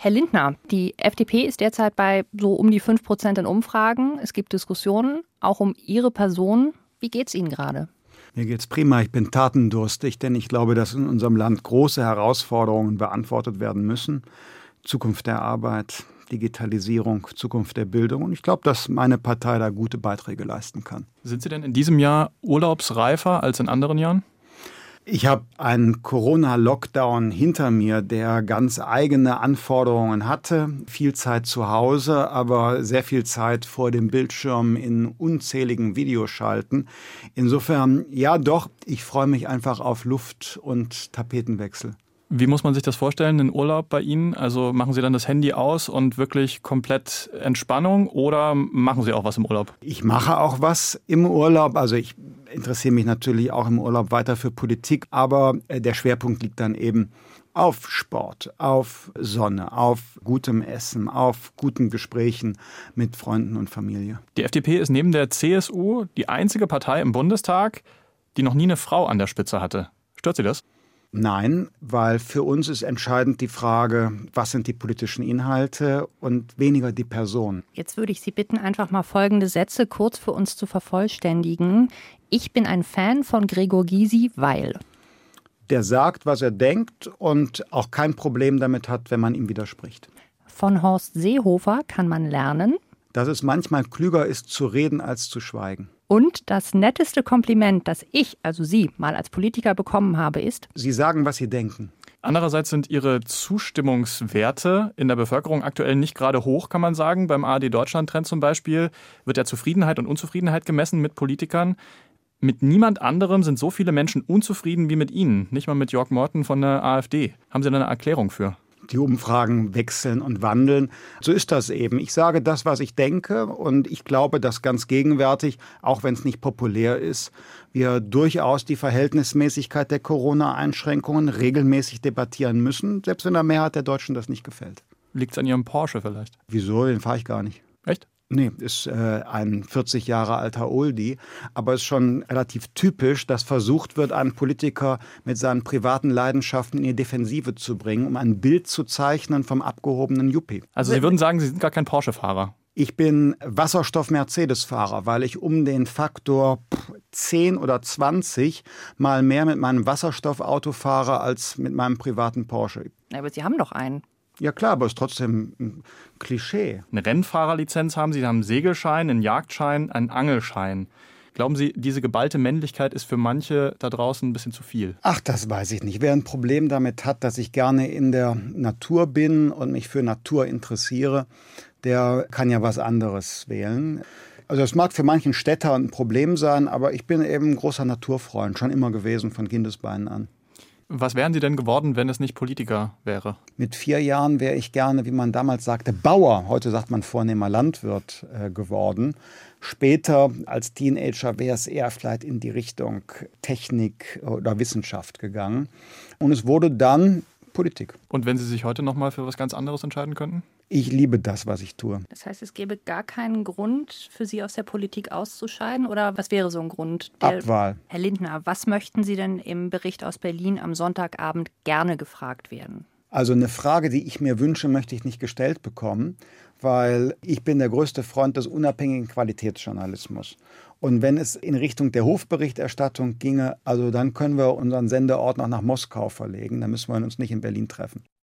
Herr Lindner, die FDP ist derzeit bei so um die 5 Prozent in Umfragen. Es gibt Diskussionen auch um Ihre Person. Wie geht es Ihnen gerade? Mir geht's prima. Ich bin tatendurstig, denn ich glaube, dass in unserem Land große Herausforderungen beantwortet werden müssen. Zukunft der Arbeit, Digitalisierung, Zukunft der Bildung. Und ich glaube, dass meine Partei da gute Beiträge leisten kann. Sind Sie denn in diesem Jahr urlaubsreifer als in anderen Jahren? Ich habe einen Corona-Lockdown hinter mir, der ganz eigene Anforderungen hatte. Viel Zeit zu Hause, aber sehr viel Zeit vor dem Bildschirm in unzähligen Videoschalten. Insofern, ja doch, ich freue mich einfach auf Luft und Tapetenwechsel. Wie muss man sich das vorstellen, einen Urlaub bei Ihnen? Also machen Sie dann das Handy aus und wirklich komplett Entspannung oder machen Sie auch was im Urlaub? Ich mache auch was im Urlaub. Also ich interessiere mich natürlich auch im Urlaub weiter für Politik, aber äh, der Schwerpunkt liegt dann eben auf Sport, auf Sonne, auf gutem Essen, auf guten Gesprächen mit Freunden und Familie. Die FDP ist neben der CSU die einzige Partei im Bundestag, die noch nie eine Frau an der Spitze hatte. Stört Sie das? Nein, weil für uns ist entscheidend die Frage, was sind die politischen Inhalte und weniger die Person. Jetzt würde ich Sie bitten, einfach mal folgende Sätze kurz für uns zu vervollständigen. Ich bin ein Fan von Gregor Gysi, weil. Der sagt, was er denkt und auch kein Problem damit hat, wenn man ihm widerspricht. Von Horst Seehofer kann man lernen, dass es manchmal klüger ist zu reden als zu schweigen. Und das netteste Kompliment, das ich, also Sie, mal als Politiker bekommen habe, ist, Sie sagen, was Sie denken. Andererseits sind Ihre Zustimmungswerte in der Bevölkerung aktuell nicht gerade hoch, kann man sagen. Beim ARD Deutschland-Trend zum Beispiel wird ja Zufriedenheit und Unzufriedenheit gemessen mit Politikern. Mit niemand anderem sind so viele Menschen unzufrieden wie mit Ihnen, nicht mal mit Jörg Morten von der AfD. Haben Sie da eine Erklärung für? Die Umfragen wechseln und wandeln. So ist das eben. Ich sage das, was ich denke und ich glaube, dass ganz gegenwärtig, auch wenn es nicht populär ist, wir durchaus die Verhältnismäßigkeit der Corona-Einschränkungen regelmäßig debattieren müssen, selbst wenn der Mehrheit der Deutschen das nicht gefällt. Liegt es an Ihrem Porsche vielleicht? Wieso? Den fahre ich gar nicht. Echt? Nee, ist äh, ein 40 Jahre alter Oldie, aber es ist schon relativ typisch, dass versucht wird, einen Politiker mit seinen privaten Leidenschaften in die Defensive zu bringen, um ein Bild zu zeichnen vom abgehobenen Yuppie. Also Sie würden sagen, Sie sind gar kein Porsche-Fahrer? Ich bin Wasserstoff-Mercedes-Fahrer, weil ich um den Faktor 10 oder 20 mal mehr mit meinem Wasserstoffauto fahre als mit meinem privaten Porsche. Aber Sie haben doch einen. Ja klar, aber es ist trotzdem ein Klischee. Eine Rennfahrerlizenz haben Sie, Sie haben einen Segelschein, einen Jagdschein, einen Angelschein. Glauben Sie, diese geballte Männlichkeit ist für manche da draußen ein bisschen zu viel? Ach, das weiß ich nicht. Wer ein Problem damit hat, dass ich gerne in der Natur bin und mich für Natur interessiere, der kann ja was anderes wählen. Also es mag für manchen Städter ein Problem sein, aber ich bin eben ein großer Naturfreund, schon immer gewesen, von Kindesbeinen an. Was wären Sie denn geworden, wenn es nicht Politiker wäre? Mit vier Jahren wäre ich gerne, wie man damals sagte, Bauer, heute sagt man vornehmer Landwirt äh, geworden. Später als Teenager wäre es eher vielleicht in die Richtung Technik oder Wissenschaft gegangen. Und es wurde dann Politik. Und wenn Sie sich heute noch mal für was ganz anderes entscheiden könnten? Ich liebe das, was ich tue. Das heißt, es gäbe gar keinen Grund für Sie aus der Politik auszuscheiden? Oder was wäre so ein Grund? Der, Abwahl. Herr Lindner, was möchten Sie denn im Bericht aus Berlin am Sonntagabend gerne gefragt werden? Also eine Frage, die ich mir wünsche, möchte ich nicht gestellt bekommen, weil ich bin der größte Freund des unabhängigen Qualitätsjournalismus. Und wenn es in Richtung der Hofberichterstattung ginge, also dann können wir unseren Sendeort noch nach Moskau verlegen, dann müssen wir uns nicht in Berlin treffen.